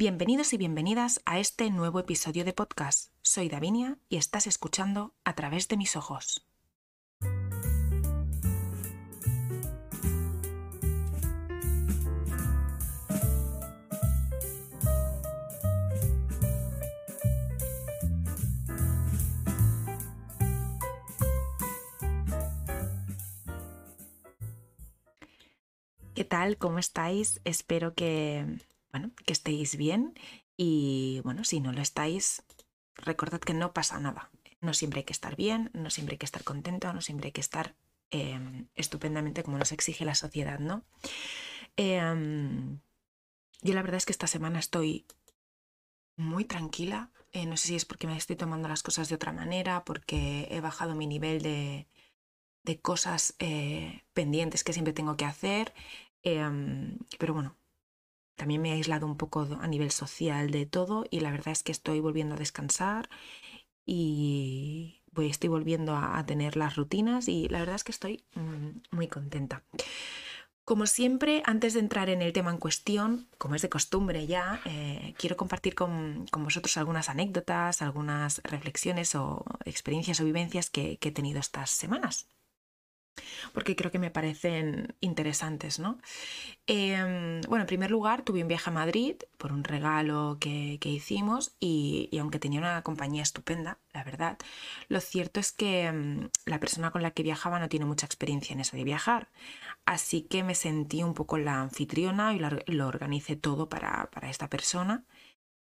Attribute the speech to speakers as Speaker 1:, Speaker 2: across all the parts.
Speaker 1: Bienvenidos y bienvenidas a este nuevo episodio de podcast. Soy Davinia y estás escuchando a través de mis ojos. ¿Qué tal? ¿Cómo estáis? Espero que, bueno, que estéis bien y bueno, si no lo estáis, recordad que no pasa nada. No siempre hay que estar bien, no siempre hay que estar contento, no siempre hay que estar em, estupendamente como nos exige la sociedad, ¿no? Em, yo la verdad es que esta semana estoy muy tranquila. Eh, no sé si es porque me estoy tomando las cosas de otra manera, porque he bajado mi nivel de, de cosas eh, pendientes que siempre tengo que hacer. Em, pero bueno, también me he aislado un poco a nivel social de todo y la verdad es que estoy volviendo a descansar y estoy volviendo a, tener las rutinas y la verdad es que estoy mm, muy contenta. Como siempre, antes de entrar en el tema en cuestión, como es de costumbre ya, eh, quiero compartir con, vosotros algunas anécdotas, algunas reflexiones o experiencias o vivencias que he tenido estas semanas porque creo que me parecen interesantes, ¿no? Em, bueno, en primer lugar, tuve un viaje a Madrid por un regalo que, hicimos y, aunque tenía una compañía estupenda, la verdad, lo cierto es que em, la persona con la que viajaba no tiene mucha experiencia en eso de viajar, así que me sentí un poco la anfitriona y lo, organicé todo para, para esta persona.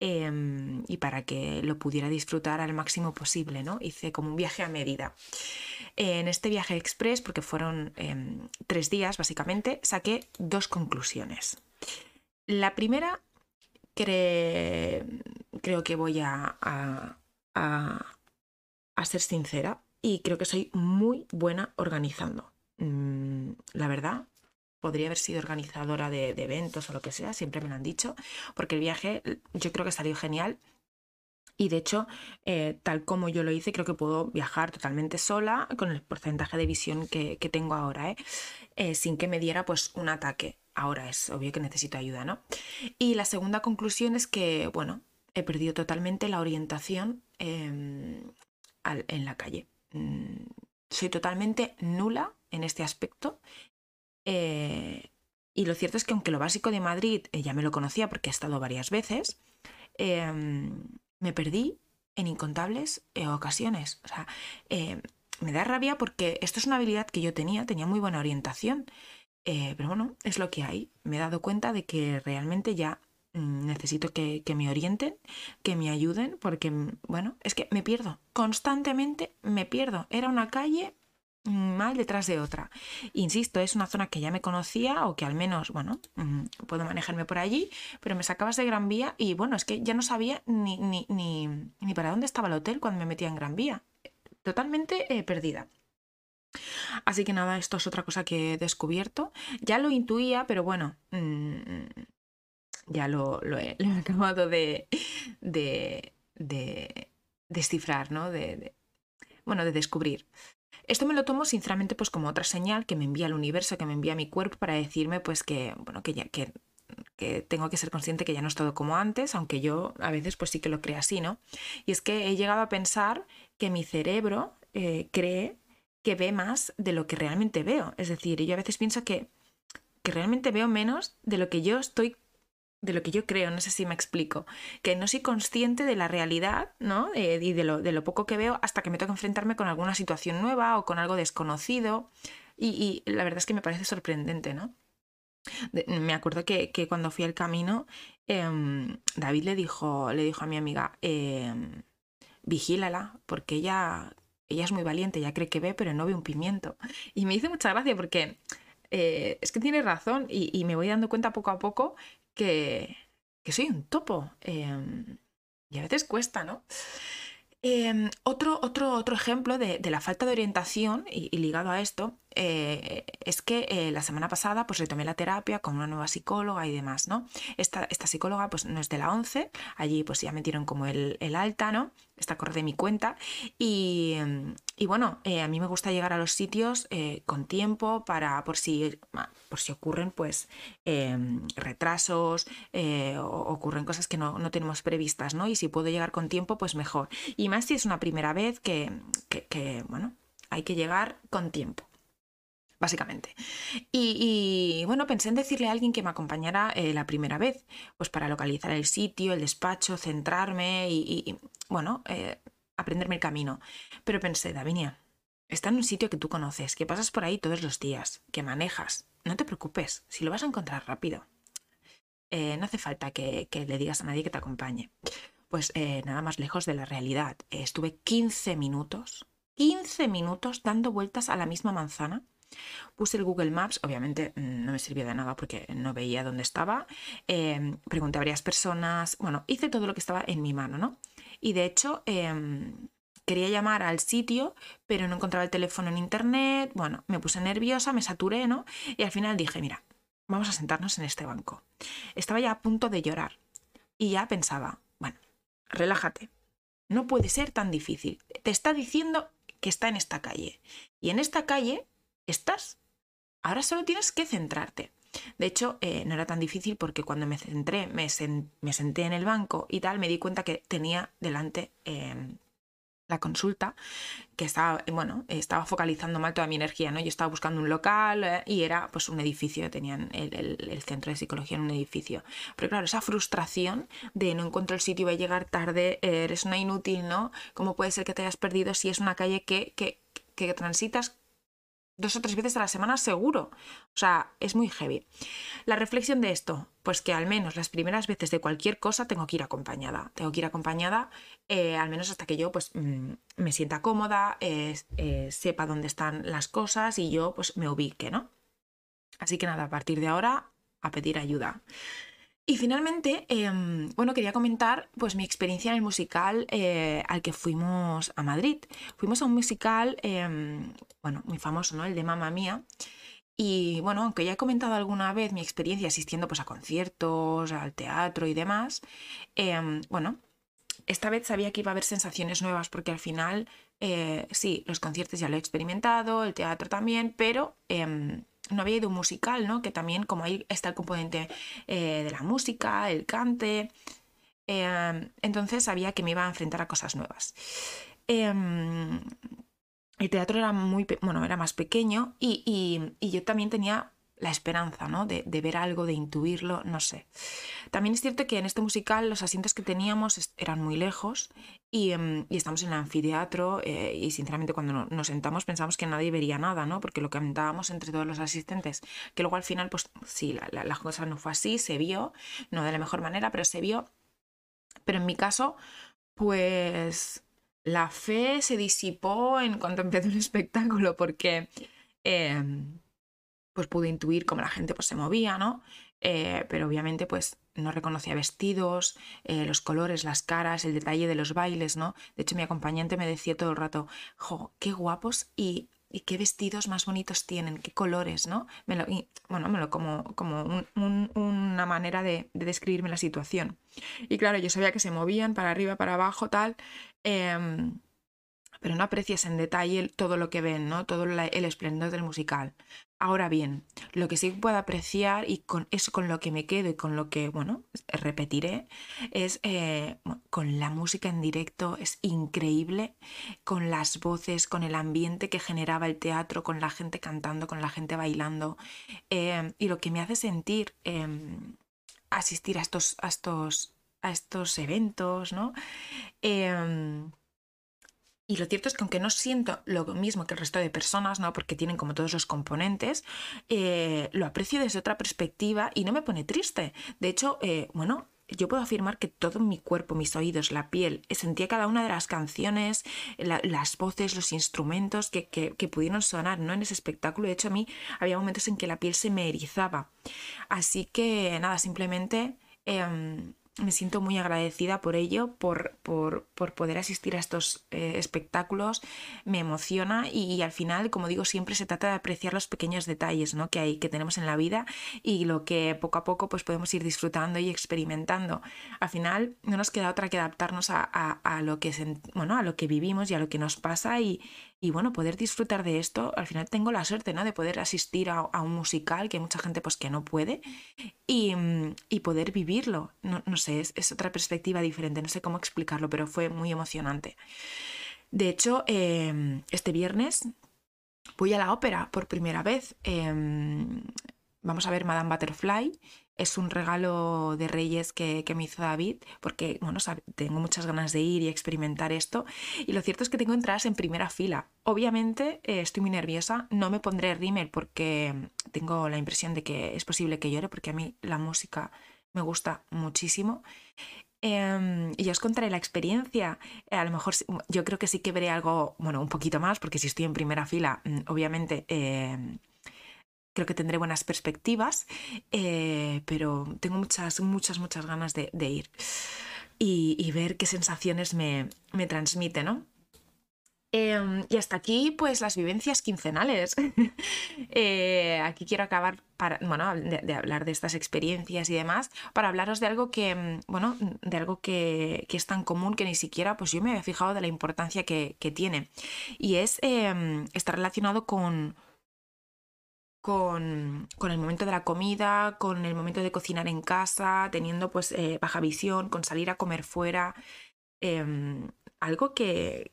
Speaker 1: Em, y para que lo pudiera disfrutar al máximo posible, ¿no? Hice como un viaje a medida. En este viaje express, porque fueron em, tres días básicamente, saqué dos conclusiones. La primera, creo que voy a, ser sincera y creo que soy muy buena organizando. Mm, la verdad, podría haber sido organizadora de, eventos o lo que sea, siempre me lo han dicho, porque el viaje yo creo que salió genial. Y de hecho, eh, tal como yo lo hice, creo que puedo viajar totalmente sola con el porcentaje de visión que, tengo ahora, ¿eh? ¿eh? sin que me diera pues un ataque. Ahora es obvio que necesito ayuda, ¿no? Y la segunda conclusión es que, bueno, he perdido totalmente la orientación em, en la calle. Mm, soy totalmente nula en este aspecto y lo cierto es que aunque lo básico de Madrid ya me lo conocía porque he estado varias veces, em, me perdí en incontables eh, ocasiones. O sea, me da rabia porque esto es una habilidad que yo tenía, tenía muy buena orientación. pero bueno, es lo que hay. Me he dado cuenta de que realmente ya mm, necesito que, que, me orienten, que me ayuden, porque, mm, bueno, es que me pierdo. Constantemente me pierdo. Era una calle mal detrás de otra. Insisto, es una zona que ya me conocía o que al menos, bueno, mm, puedo manejarme por allí, pero me sacabas de Gran Vía y bueno, es que ya no sabía ni, ni, ni, para dónde estaba el hotel cuando me metía en Gran Vía. Totalmente eh, perdida. Así que nada, esto es otra cosa que he descubierto. Ya lo intuía, pero bueno, mm, ya lo, he, acabado de, de, descifrar, ¿no? De, bueno, de descubrir. Esto me lo tomo sinceramente pues como otra señal que me envía el universo, que me envía mi cuerpo para decirme pues que, bueno, que ya, que, que tengo que ser consciente que ya no es todo como antes, aunque yo a veces pues sí que lo creo así, ¿no? Y es que he llegado a pensar que mi cerebro eh, cree que ve más de lo que realmente veo. Es decir, yo a veces pienso que, que realmente veo menos de lo que yo estoy de lo que yo creo, no sé si me explico, que no soy consciente de la realidad, ¿no? Eh, y de lo, de lo, poco que veo hasta que me toca enfrentarme con alguna situación nueva o con algo desconocido. Y, la verdad es que me parece sorprendente, ¿no? me acuerdo que, cuando fui al camino, em, David le dijo, le dijo a mi amiga, em, vigílala, porque ella, ella es muy valiente, ella cree que ve, pero no ve un pimiento. Y me hizo mucha gracia porque eh, es que tiene razón y, me voy dando cuenta poco a poco que, soy un topo. Em, y a veces cuesta, ¿no? Em, otro, otro, otro, ejemplo de, la falta de orientación y, ligado a esto eh, es que eh, la semana pasada pues retomé la terapia con una nueva psicóloga y demás, ¿no? Esta, esta psicóloga pues no es de la 11, allí pues ya metieron como el, el alta, ¿no? Esta corre de mi cuenta y, y bueno, eh, a mí me gusta llegar a los sitios eh, con tiempo para, por si, por si ocurren pues em, retrasos o ocurren cosas que no, no, tenemos previstas, ¿no? Y si puedo llegar con tiempo, pues mejor. Y más si es una primera vez que, que bueno, hay que llegar con tiempo básicamente. Y, bueno, pensé en decirle a alguien que me acompañara eh, la primera vez, pues para localizar el sitio, el despacho, centrarme y, bueno, eh, aprenderme el camino. Pero pensé, Davinia, está en un sitio que tú conoces, que pasas por ahí todos los días, que manejas. No te preocupes, si lo vas a encontrar rápido. Eh, no hace falta que, le digas a nadie que te acompañe. Pues nada más lejos de la realidad. estuve 15 minutos, 15 minutos dando vueltas a la misma manzana Puse el Google Maps, obviamente mm, no me sirvió de nada porque no veía dónde estaba. Pregunté a varias personas, bueno, hice todo lo que estaba en mi mano, ¿no? Y de hecho, em, quería llamar al sitio, pero no encontraba el teléfono en internet. Bueno, me puse nerviosa, me saturé, ¿no? Y al final dije, mira, vamos a sentarnos en este banco. Estaba ya a punto de llorar y ya pensaba, bueno, relájate. No puede ser tan difícil. Te está diciendo que está en esta calle. Y en esta calle estás. Ahora solo tienes que centrarte. De hecho, eh, no era tan difícil porque cuando me centré, me, senté en el banco y tal, me di cuenta que tenía delante em, la consulta, que estaba, bueno, estaba focalizando mal toda mi energía, ¿no? Yo estaba buscando un local eh, y era pues un edificio, tenían el, centro de psicología en un edificio. Pero claro, esa frustración de no encuentro el sitio, voy a llegar tarde, eres una inútil, ¿no? ¿Cómo puede ser que te hayas perdido si es una calle que, que, que transitas dos o tres veces a la semana seguro. O sea, es muy heavy. La reflexión de esto, pues que al menos las primeras veces de cualquier cosa tengo que ir acompañada. Tengo que ir acompañada eh, al menos hasta que yo pues mm, me sienta cómoda, eh, sepa dónde están las cosas y yo pues me ubique, ¿no? Así que nada, a partir de ahora a pedir ayuda. Y finalmente, em, bueno, quería comentar pues mi experiencia en el musical eh, al que fuimos a Madrid. Fuimos a un musical, em, bueno, muy famoso, ¿no? El de Mamma Mía. Y bueno, aunque ya he comentado alguna vez mi experiencia asistiendo pues, a conciertos, al teatro y demás, em, bueno, esta vez sabía que iba a haber sensaciones nuevas porque al final, eh, sí, los conciertos ya lo he experimentado, el teatro también, pero no había ido un musical, ¿no? Que también como ahí está el componente eh, de la música, el cante. Em, entonces sabía que me iba a enfrentar a cosas nuevas. Em, el teatro era muy, bueno, era más pequeño y, y yo también tenía la esperanza, ¿no? De, ver algo, de intuirlo, no sé. También es cierto que en este musical los asientos que teníamos eran muy lejos y, em, estamos en el anfiteatro eh, y sinceramente cuando nos sentamos pensamos que nadie vería nada, ¿no? Porque lo comentábamos entre todos los asistentes, que luego al final, pues sí, la, la cosa no fue así, se vio, no de la mejor manera, pero se vio. Pero en mi caso, pues la fe se disipó en cuanto empezó el espectáculo porque... Em, pues pude intuir cómo la gente pues, se movía, ¿no? Eh, pero obviamente pues no reconocía vestidos, eh, los colores, las caras, el detalle de los bailes, ¿no? De hecho mi acompañante me decía todo el rato, jo, qué guapos y, qué vestidos más bonitos tienen, qué colores, ¿no? Me lo, bueno, me lo como, como una manera de, describirme la situación. Y claro, yo sabía que se movían para arriba, para abajo, tal. Em, pero no aprecias en detalle todo lo que ven, ¿no? Todo el esplendor del musical. Ahora bien, lo que sí puedo apreciar y con eso con lo que me quedo y con lo que, bueno, repetiré, es eh, con la música en directo, es increíble, con las voces, con el ambiente que generaba el teatro, con la gente cantando, con la gente bailando, eh, y lo que me hace sentir em, asistir a estos, a estos, a estos eventos, ¿no? Y lo cierto es que aunque no siento lo mismo que el resto de personas, ¿no? Porque tienen como todos los componentes, eh, lo aprecio desde otra perspectiva y no me pone triste. De hecho, eh, bueno, yo puedo afirmar que todo mi cuerpo, mis oídos, la piel, sentía cada una de las canciones, las voces, los instrumentos que, que, pudieron sonar ¿no? en ese espectáculo. De hecho, a mí había momentos en que la piel se me erizaba. Así que nada, simplemente em, me siento muy agradecida por ello, por, por, poder asistir a estos eh, espectáculos, me emociona y, al final, como digo, siempre se trata de apreciar los pequeños detalles ¿no? que, hay, que tenemos en la vida y lo que poco a poco pues, podemos ir disfrutando y experimentando. Al final no nos queda otra que adaptarnos a, lo, que bueno, a lo que vivimos y a lo que nos pasa y, y bueno, poder disfrutar de esto, al final tengo la suerte, ¿no? De poder asistir a, un musical, que hay mucha gente pues que no puede, y, mm, poder vivirlo. No, sé, es, otra perspectiva diferente, no sé cómo explicarlo, pero fue muy emocionante. De hecho, em, este viernes voy a la ópera por primera vez. Em, vamos a ver Madame Butterfly es un regalo de Reyes que, me hizo David, porque bueno, tengo muchas ganas de ir y experimentar esto. Y lo cierto es que tengo entradas en primera fila. Obviamente eh, estoy muy nerviosa, no me pondré rímel porque tengo la impresión de que es posible que llore, porque a mí la música me gusta muchísimo. Em, y os contaré la experiencia. a lo mejor yo creo que sí que veré algo, bueno, un poquito más, porque si estoy en primera fila, mm, obviamente em, creo que tendré buenas perspectivas, eh, pero tengo muchas, muchas, muchas ganas de, ir y, ver qué sensaciones me, me transmite, ¿no? Em, y hasta aquí, pues las vivencias quincenales. Eh, aquí quiero acabar para, bueno, de, hablar de estas experiencias y demás, para hablaros de algo que, mm, bueno, de algo que, es tan común que ni siquiera, pues yo me había fijado de la importancia que, tiene. Y es, em, está relacionado con, con, el momento de la comida, con el momento de cocinar en casa, teniendo pues eh, baja visión, con salir a comer fuera. Em, algo que,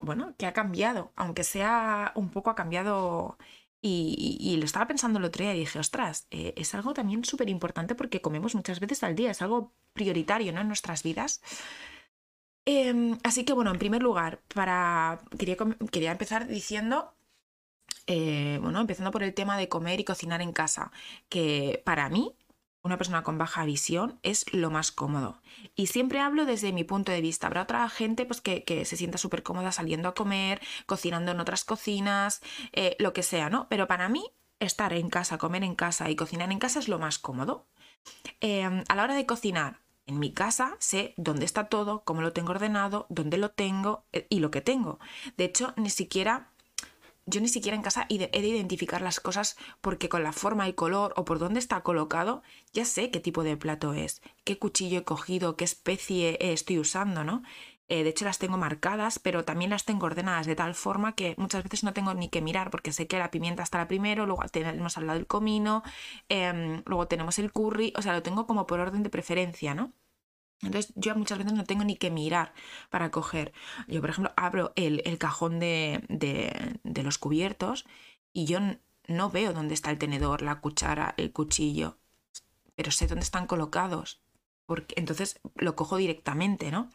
Speaker 1: bueno, que ha cambiado, aunque sea un poco ha cambiado y, lo estaba pensando el otro día y dije, ostras, eh, es algo también súper importante porque comemos muchas veces al día, es algo prioritario en nuestras vidas. Em, así que bueno, en primer lugar, para, quería, quería empezar diciendo eh, bueno, empezando por el tema de comer y cocinar en casa, que para mí, una persona con baja visión, es lo más cómodo. Y siempre hablo desde mi punto de vista. Habrá otra gente pues, que, se sienta súper cómoda saliendo a comer, cocinando en otras cocinas, eh, lo que sea, ¿no? Pero para mí, estar en casa, comer en casa y cocinar en casa es lo más cómodo. Em, a la hora de cocinar, en mi casa sé dónde está todo, cómo lo tengo ordenado, dónde lo tengo eh, y lo que tengo. De hecho, ni siquiera yo ni siquiera en casa he de identificar las cosas porque con la forma y color o por dónde está colocado ya sé qué tipo de plato es, qué cuchillo he cogido, qué especie estoy usando, ¿no? Eh, de hecho las tengo marcadas, pero también las tengo ordenadas de tal forma que muchas veces no tengo ni que mirar porque sé que la pimienta está la primero, luego tenemos al lado el comino, em, luego tenemos el curry, o sea, lo tengo como por orden de preferencia, ¿no? Entonces yo muchas veces no tengo ni que mirar para coger. Yo, por ejemplo, abro el, cajón de, de, los cubiertos y yo no veo dónde está el tenedor, la cuchara, el cuchillo, pero sé dónde están colocados. Porque, entonces lo cojo directamente, ¿no?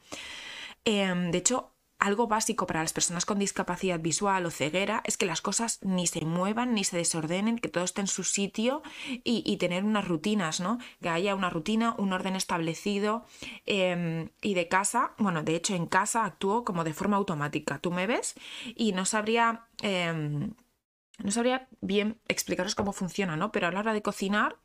Speaker 1: Em, de hecho, algo básico para las personas con discapacidad visual o ceguera es que las cosas ni se muevan ni se desordenen, que todo esté en su sitio y, tener unas rutinas, ¿no? Que haya una rutina, un orden establecido em, y de casa, bueno, de hecho en casa actúo como de forma automática. Tú me ves y no sabría, em, no sabría bien explicaros cómo funciona, ¿no? Pero a la hora de cocinar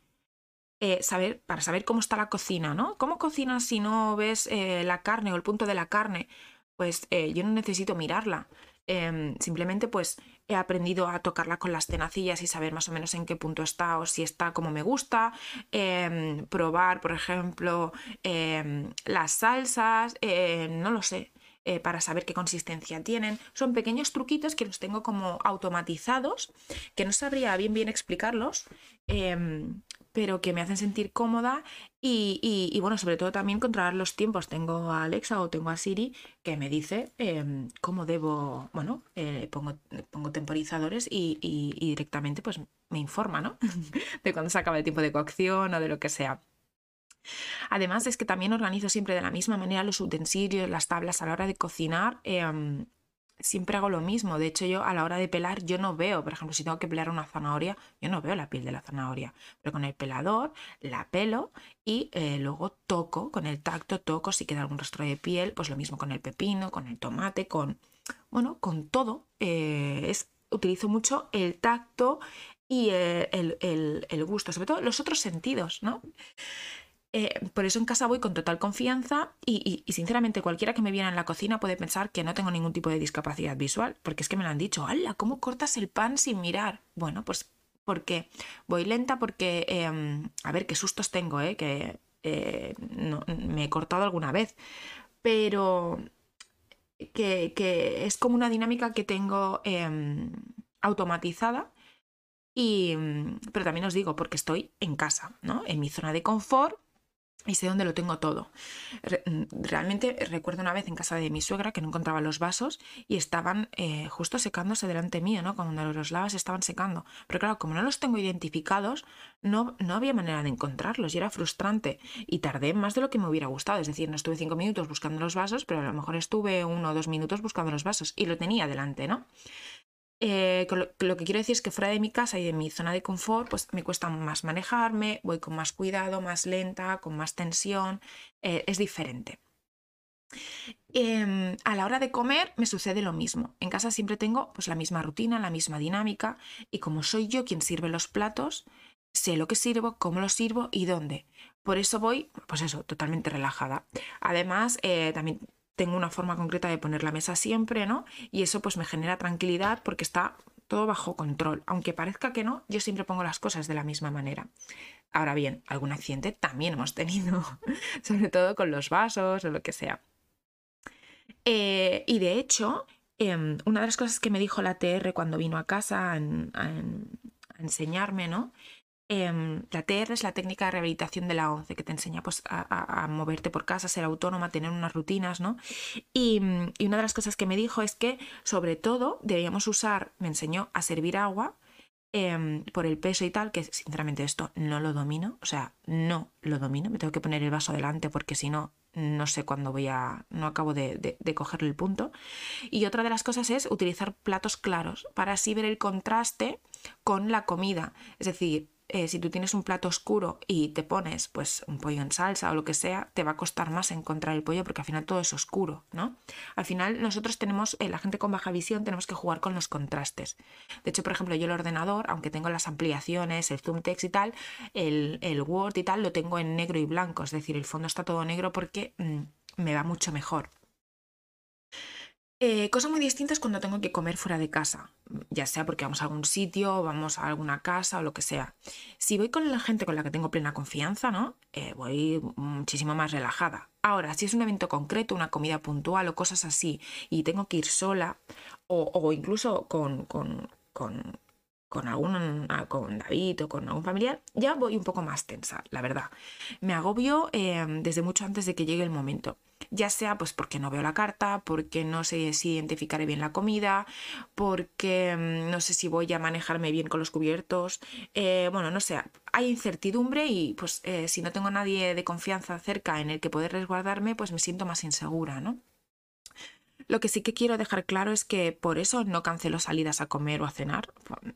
Speaker 1: eh, saber, para saber cómo está la cocina, ¿no? ¿Cómo cocinas si no ves eh, la carne o el punto de la carne? Pues eh, yo no necesito mirarla. Em, simplemente pues he aprendido a tocarla con las tenacillas y saber más o menos en qué punto está o si está como me gusta. Em, probar, por ejemplo, em, las salsas, eh, no lo sé. Eh, para saber qué consistencia tienen. Son pequeños truquitos que los tengo como automatizados, que no sabría bien bien explicarlos, pero que me hacen sentir cómoda y, bueno, sobre todo también controlar los tiempos. Tengo a Alexa o tengo a Siri que me dice em, cómo debo, bueno, eh, pongo, pongo temporizadores y, directamente pues me informa, ¿no? de cuándo se acaba el tiempo de cocción o de lo que sea. Además es que también organizo siempre de la misma manera los utensilios, las tablas a la hora de cocinar. Em, siempre hago lo mismo. De hecho, yo a la hora de pelar, yo no veo, por ejemplo, si tengo que pelar una zanahoria, yo no veo la piel de la zanahoria. Pero con el pelador la pelo y eh, luego toco, con el tacto toco, si queda algún rastro de piel, pues lo mismo con el pepino, con el tomate, con, bueno, con todo. Eh, es, utilizo mucho el tacto y eh, el, el gusto, sobre todo los otros sentidos, ¿no? Eh, por eso en casa voy con total confianza y, sinceramente cualquiera que me viera en la cocina puede pensar que no tengo ningún tipo de discapacidad visual, porque es que me lo han dicho, ¡hala! ¿Cómo cortas el pan sin mirar? Bueno, pues porque voy lenta porque, em, a ver, qué sustos tengo, ¿eh? Que eh, me he cortado alguna vez, pero que, es como una dinámica que tengo em, automatizada. Y, pero también os digo, porque estoy en casa, ¿no? En mi zona de confort, y sé dónde lo tengo todo. Mm, realmente recuerdo una vez en casa de mi suegra que no encontraba los vasos y estaban eh, justo secándose delante mío, ¿no? Cuando los lavas estaban secando. Pero claro, como no los tengo identificados, no, no había manera de encontrarlos y era frustrante. Y tardé más de lo que me hubiera gustado. Es decir, no estuve cinco minutos buscando los vasos, pero a lo mejor estuve uno o dos minutos buscando los vasos y lo tenía delante, ¿no? Eh, lo, que quiero decir es que fuera de mi casa y de mi zona de confort, pues me cuesta más manejarme, voy con más cuidado, más lenta, con más tensión, eh, es diferente. Em, a la hora de comer me sucede lo mismo. En casa siempre tengo pues, la misma rutina, la misma dinámica y como soy yo quien sirve los platos, sé lo que sirvo, cómo lo sirvo y dónde. Por eso voy, pues eso, totalmente relajada. Además, eh, también tengo una forma concreta de poner la mesa siempre, ¿no? Y eso pues me genera tranquilidad porque está todo bajo control. Aunque parezca que no, yo siempre pongo las cosas de la misma manera. Ahora bien, algún accidente también hemos tenido, sobre todo con los vasos o lo que sea. Eh, y de hecho, em, una de las cosas que me dijo la TR cuando vino a casa a enseñarme, ¿no? Em, la TR es la técnica de rehabilitación de la ONCE, que te enseña pues, a, moverte por casa, ser autónoma, tener unas rutinas, ¿no? Y, una de las cosas que me dijo es que, sobre todo, debíamos usar, me enseñó a servir agua em, por el peso y tal, que sinceramente esto no lo domino, o sea, no lo domino, me tengo que poner el vaso delante porque si no, no sé cuándo voy a, no acabo de, de, cogerle el punto. Y otra de las cosas es utilizar platos claros para así ver el contraste con la comida. Es decir, eh, si tú tienes un plato oscuro y te pones pues un pollo en salsa o lo que sea, te va a costar más encontrar el pollo porque al final todo es oscuro, ¿no? Al final nosotros tenemos, eh, la gente con baja visión, tenemos que jugar con los contrastes. De hecho, por ejemplo, yo el ordenador, aunque tengo las ampliaciones, el zoom text y tal, el, Word y tal, lo tengo en negro y blanco, es decir, el fondo está todo negro porque mm, me va mucho mejor. Eh, cosa muy distinta es cuando tengo que comer fuera de casa, ya sea porque vamos a algún sitio, vamos a alguna casa o lo que sea. Si voy con la gente con la que tengo plena confianza, ¿no? Eh, voy muchísimo más relajada. Ahora, si es un evento concreto, una comida puntual o cosas así, y tengo que ir sola, o, incluso con, con, con, algún con David o con algún familiar, ya voy un poco más tensa, la verdad. Me agobio eh, desde mucho antes de que llegue el momento ya sea pues porque no veo la carta, porque no sé si identificaré bien la comida, porque mm, no sé si voy a manejarme bien con los cubiertos, eh, bueno, no sé, hay incertidumbre y pues eh, si no tengo nadie de confianza cerca en el que poder resguardarme, pues me siento más insegura, ¿no? Lo que sí que quiero dejar claro es que por eso no cancelo salidas a comer o a cenar,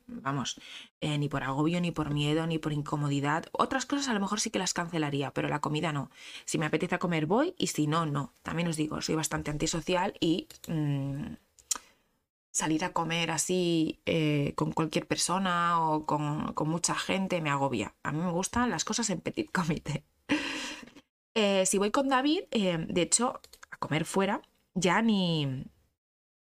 Speaker 1: vamos, eh, ni por agobio, ni por miedo, ni por incomodidad. Otras cosas a lo mejor sí que las cancelaría, pero la comida no. Si me apetece comer voy y si no, no. También os digo, soy bastante antisocial y mm, salir a comer así eh, con cualquier persona o con, mucha gente me agobia. A mí me gustan las cosas en petit comité. Eh, si voy con David, de hecho, a comer fuera, ya ni,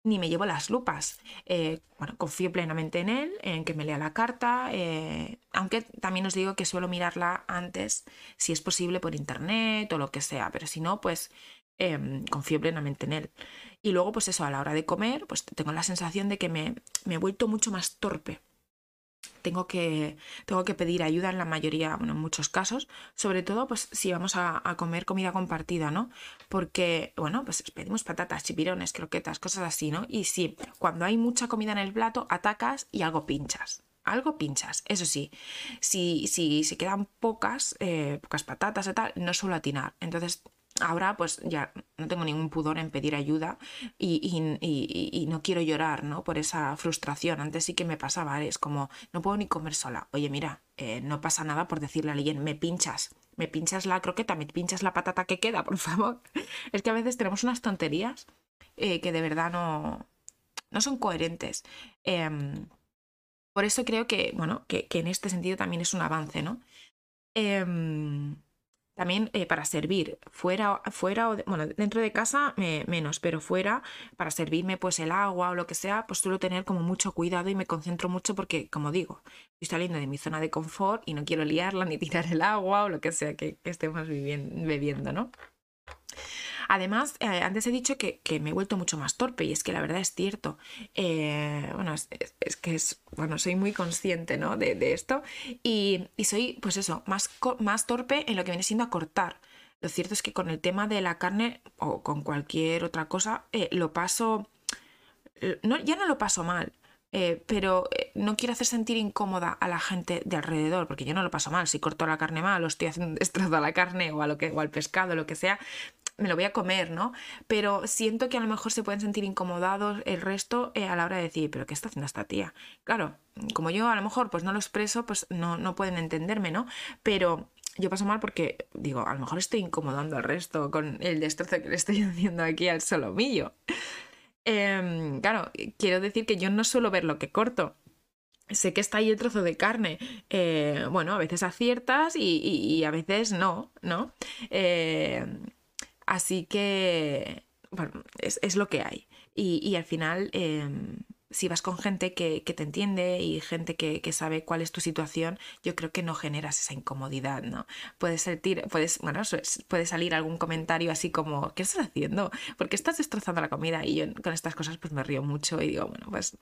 Speaker 1: ni me llevo las lupas. Eh, bueno, confío plenamente en él, en que me lea la carta, eh, aunque también os digo que suelo mirarla antes, si es posible, por internet o lo que sea, pero si no, pues em, confío plenamente en él. Y luego, pues eso, a la hora de comer, pues tengo la sensación de que me, me he vuelto mucho más torpe tengo que, tengo que pedir ayuda en la mayoría, bueno, en muchos casos, sobre todo pues si vamos a, comer comida compartida, ¿no? Porque, bueno, pues pedimos patatas, chipirones, croquetas, cosas así, ¿no? Y sí, cuando hay mucha comida en el plato, atacas y algo pinchas. Algo pinchas, eso sí, si, si se quedan pocas, eh, pocas patatas y tal, no suelo atinar. Entonces ahora pues ya no tengo ningún pudor en pedir ayuda y, no quiero llorar, ¿no? Por esa frustración. Antes sí que me pasaba, es como, no puedo ni comer sola. Oye, mira, eh, no pasa nada por decirle a alguien, me pinchas, me pinchas la croqueta, me pinchas la patata que queda, por favor. Es que a veces tenemos unas tonterías eh, que de verdad no, no son coherentes. Em, por eso creo que, bueno, que, que, en este sentido también es un avance, ¿no? También eh, para servir, fuera, fuera o bueno, dentro de casa menos, pero fuera, para servirme pues el agua o lo que sea, pues suelo tener como mucho cuidado y me concentro mucho porque, como digo, estoy saliendo de mi zona de confort y no quiero liarla ni tirar el agua o lo que sea que, estemos bebiendo, ¿no? Además, eh, antes he dicho que, me he vuelto mucho más torpe y es que la verdad es cierto. Eh, bueno, es, que bueno, soy muy consciente ¿no? de, esto y, soy, pues eso, más, más torpe en lo que viene siendo a cortar. Lo cierto es que con el tema de la carne o con cualquier otra cosa, eh, lo paso, no, ya no lo paso mal, pero no quiero hacer sentir incómoda a la gente de alrededor, porque yo no lo paso mal. Si corto la carne mal o estoy haciendo un destrozo a la carne o, a lo que, o al pescado, lo que sea, me lo voy a comer, ¿no? Pero siento que a lo mejor se pueden sentir incomodados el resto eh, a la hora de decir, pero ¿qué está haciendo esta tía? Claro, como yo a lo mejor pues no lo expreso, pues no, no pueden entenderme, ¿no? Pero yo paso mal porque digo, a lo mejor estoy incomodando al resto con el destrozo que le estoy haciendo aquí al solomillo. Em, claro, quiero decir que yo no suelo ver lo que corto. Sé que está ahí el trozo de carne. Eh, bueno, a veces aciertas y, a veces no, ¿no? Em, así que, bueno, es, lo que hay. Y, al final, em, si vas con gente que, te entiende y gente que, sabe cuál es tu situación, yo creo que no generas esa incomodidad, ¿no? Puedes sentir, puedes, bueno, puede salir algún comentario así como, ¿qué estás haciendo? ¿Por qué estás destrozando la comida? Y yo con estas cosas pues me río mucho y digo, bueno, pues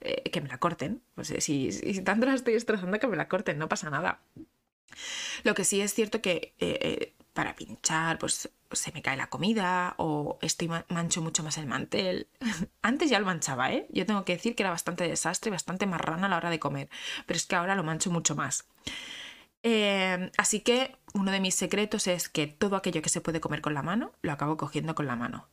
Speaker 1: eh, que me la corten. Pues eh, si, si, tanto la estoy destrozando, que me la corten, no pasa nada. Lo que sí es cierto que eh, para pinchar, pues se me cae la comida o estoy mancho mucho más el mantel. Antes ya lo manchaba, ¿eh? Yo tengo que decir que era bastante desastre, bastante marrana a la hora de comer, pero es que ahora lo mancho mucho más. Em, así que uno de mis secretos es que todo aquello que se puede comer con la mano, lo acabo cogiendo con la mano.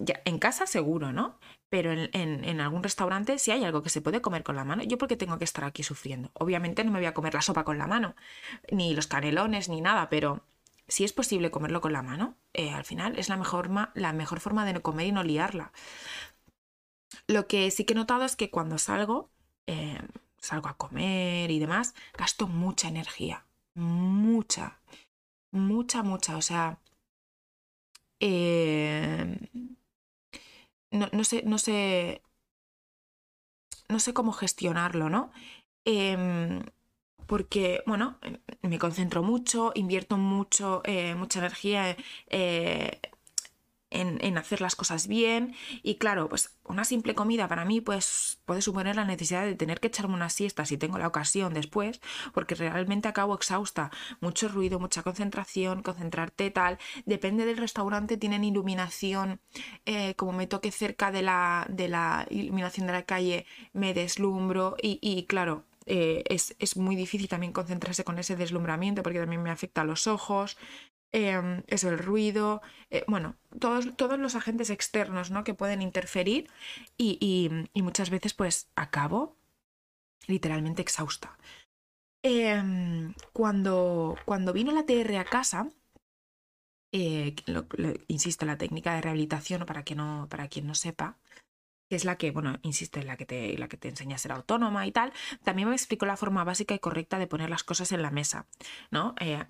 Speaker 1: Ya, en casa seguro, ¿no? Pero en, en, algún restaurante, si hay algo que se puede comer con la mano, yo porque tengo que estar aquí sufriendo. Obviamente no me voy a comer la sopa con la mano, ni los canelones, ni nada, pero si es posible comerlo con la mano, eh, al final es la mejor, la mejor forma de no comer y no liarla. Lo que sí que he notado es que cuando salgo, eh, salgo a comer y demás, gasto mucha energía. Mucha. Mucha, mucha. O sea. Eh, no, sé, no sé. No sé cómo gestionarlo, ¿no? Em, porque, bueno, me concentro mucho, invierto mucho, eh, mucha energía eh, en, hacer las cosas bien. Y claro, pues una simple comida para mí pues puede suponer la necesidad de tener que echarme una siesta si tengo la ocasión después, porque realmente acabo exhausta, mucho ruido, mucha concentración, concentrarte tal, depende del restaurante, tienen iluminación, eh, como me toque cerca de la, de la iluminación de la calle, me deslumbro. Y, y claro, eh, es, muy difícil también concentrarse con ese deslumbramiento porque también me afecta a los ojos, eh, eso, el ruido, eh, bueno, todos, todos los agentes externos ¿no? que pueden interferir y, muchas veces pues acabo literalmente exhausta. Em, cuando, cuando vino la TR a casa, insisto, la técnica de rehabilitación, para, que no, para quien no sepa, que es la que, bueno, insisto, en la que te, la que te enseña a ser autónoma y tal, también me explicó la forma básica y correcta de poner las cosas en la mesa, ¿no? Eh,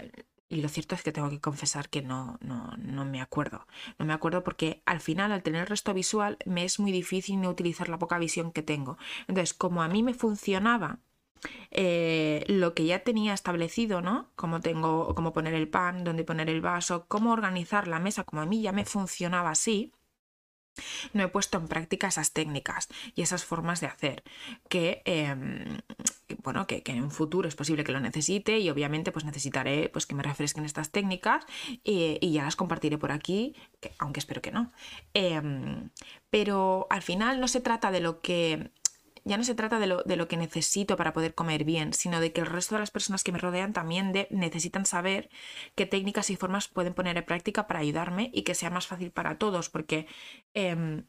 Speaker 1: y lo cierto es que tengo que confesar que no, no, no, me acuerdo. No me acuerdo porque al final, al tener el resto visual, me es muy difícil no utilizar la poca visión que tengo. Entonces, como a mí me funcionaba eh, lo que ya tenía establecido, ¿no? Cómo tengo, cómo poner el pan, dónde poner el vaso, cómo organizar la mesa, como a mí ya me funcionaba así, no he puesto en práctica esas técnicas y esas formas de hacer que, em, bueno, que, en un futuro es posible que lo necesite y obviamente pues necesitaré pues que me refresquen estas técnicas y, ya las compartiré por aquí, aunque espero que no. Em, pero al final no se trata de lo que ya no se trata de lo, de lo, que necesito para poder comer bien, sino de que el resto de las personas que me rodean también necesitan saber qué técnicas y formas pueden poner en práctica para ayudarme y que sea más fácil para todos, porque em,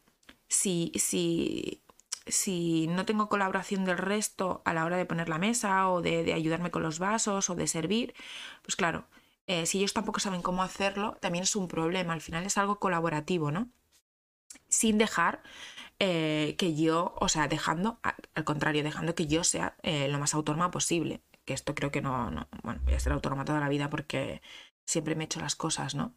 Speaker 1: si, si, si, no tengo colaboración del resto a la hora de poner la mesa o de, ayudarme con los vasos o de servir, pues claro, eh, si ellos tampoco saben cómo hacerlo, también es un problema, al final es algo colaborativo, ¿no? Sin dejar eh, que yo, o sea, dejando, al contrario, dejando que yo sea eh, lo más autónoma posible. Que esto creo que no, no, bueno, voy a ser autónoma toda la vida porque siempre me he hecho las cosas, ¿no?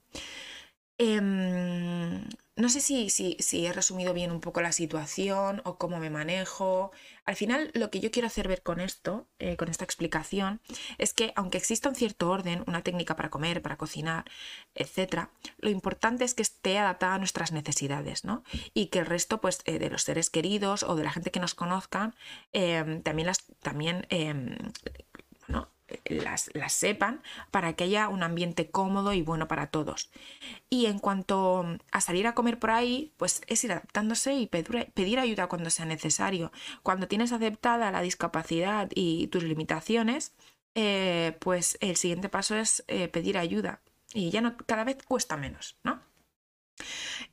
Speaker 1: Em, no sé si, si, si, he resumido bien un poco la situación o cómo me manejo. Al final, lo que yo quiero hacer ver con esto, eh, con esta explicación, es que aunque exista un cierto orden, una técnica para comer, para cocinar, etc., lo importante es que esté adaptada a nuestras necesidades, ¿no? Y que el resto, pues, eh, de los seres queridos o de la gente que nos conozcan, em, también las, también, em, las, sepan para que haya un ambiente cómodo y bueno para todos. Y en cuanto a salir a comer por ahí, pues es ir adaptándose y pedir, ayuda cuando sea necesario. Cuando tienes aceptada la discapacidad y tus limitaciones, eh, pues el siguiente paso es eh, pedir ayuda. Y ya no, cada vez cuesta menos, ¿no?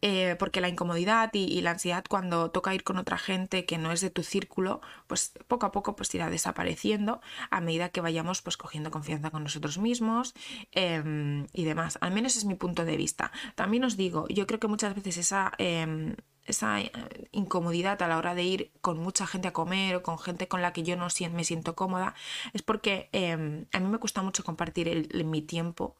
Speaker 1: Eh, porque la incomodidad y, la ansiedad cuando toca ir con otra gente que no es de tu círculo, pues poco a poco pues irá desapareciendo a medida que vayamos pues cogiendo confianza con nosotros mismos em, y demás. Al menos es mi punto de vista. También os digo, yo creo que muchas veces esa... Em, esa eh, incomodidad a la hora de ir con mucha gente a comer o con gente con la que yo no me siento cómoda, es porque em, a mí me cuesta mucho compartir mi tiempo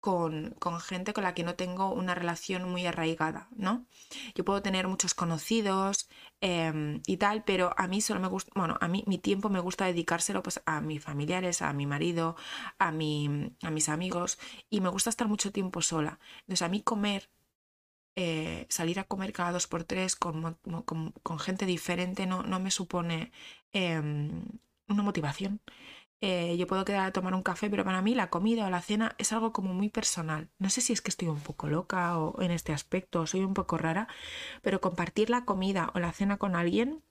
Speaker 1: con, gente con la que no tengo una relación muy arraigada, ¿no? Yo puedo tener muchos conocidos em, y tal, pero a mí solo me gusta, bueno, a mí mi tiempo me gusta dedicárselo pues a mis familiares, a mi marido, a, mi, a mis amigos y me gusta estar mucho tiempo sola. Entonces a mí comer, eh, salir a comer cada dos por tres con, con, gente diferente no, no me supone em, una motivación. Eh, yo puedo quedar a tomar un café, pero para mí la comida o la cena es algo como muy personal. No sé si es que estoy un poco loca o en este aspecto, o soy un poco rara, pero compartir la comida o la cena con alguien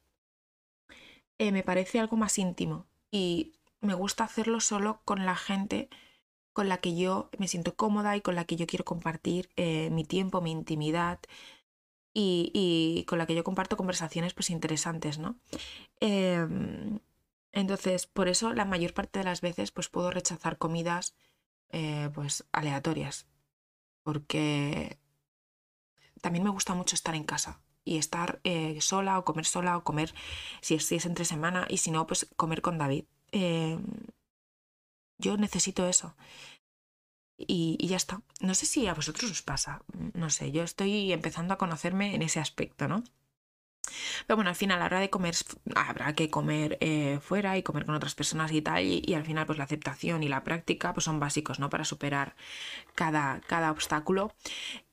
Speaker 1: eh, me parece algo más íntimo y me gusta hacerlo solo con la gente con la que yo me siento cómoda y con la que yo quiero compartir eh, mi tiempo, mi intimidad y, y, con la que yo comparto conversaciones pues interesantes, ¿no? Entonces, por eso la mayor parte de las veces pues puedo rechazar comidas eh, pues aleatorias. Porque también me gusta mucho estar en casa y estar eh, sola o comer sola o comer si es, es, entre semana y si no, pues comer con David. Em, yo necesito eso. Y, ya está. No sé si a vosotros os pasa. No sé, yo estoy empezando a conocerme en ese aspecto, ¿no? Pero bueno, al final a la hora de comer habrá que comer eh, fuera y comer con otras personas y tal. Y, al final pues la aceptación y la práctica pues son básicos, ¿no? Para superar cada, cada obstáculo.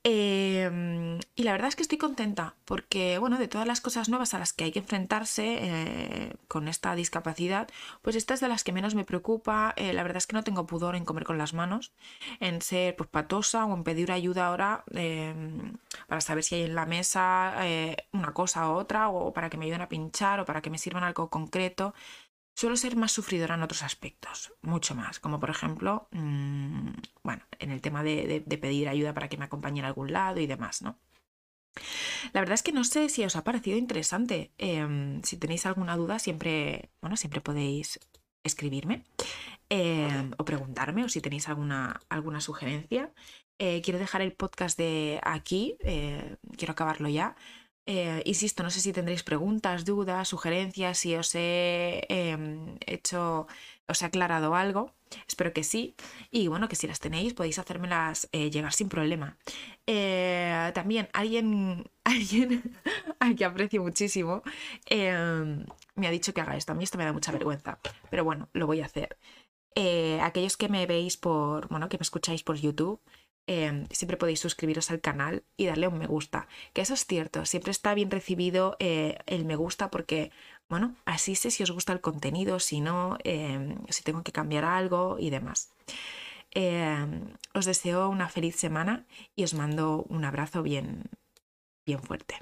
Speaker 1: Em, y la verdad es que estoy contenta porque, bueno, de todas las cosas nuevas a las que hay que enfrentarse eh, con esta discapacidad, pues esta es de las que menos me preocupa. Eh, la verdad es que no tengo pudor en comer con las manos, en ser pues, patosa o en pedir ayuda ahora em, para saber si hay en la mesa eh, una cosa u otra o para que me ayuden a pinchar o para que me sirvan algo concreto. Suelo ser más sufridora en otros aspectos, mucho más, como por ejemplo, mm, bueno, en el tema de, pedir ayuda para que me acompañe a algún lado y demás, ¿no? La verdad es que no sé si os ha parecido interesante. Em, si tenéis alguna duda, siempre, bueno, siempre podéis escribirme em, o preguntarme o si tenéis alguna, alguna sugerencia. Eh, quiero dejar el podcast de aquí, eh, quiero acabarlo ya. Eh, insisto, no sé si tendréis preguntas, dudas, sugerencias, si os he em, hecho, os he aclarado algo. Espero que sí. Y bueno, que si las tenéis podéis hacérmelas eh, llegar sin problema. Eh, también alguien, alguien al que aprecio muchísimo em, me ha dicho que haga esto. A mí esto me da mucha vergüenza. Pero bueno, lo voy a hacer. aquellos que me veis por, bueno, que me escucháis por YouTube, Em, siempre podéis suscribiros al canal y darle un me gusta. Que eso es cierto, siempre está bien recibido eh, el me gusta porque, bueno, así sé si os gusta el contenido, si no, em, si tengo que cambiar algo y demás. Em, os deseo una feliz semana y os mando un abrazo bien, bien fuerte.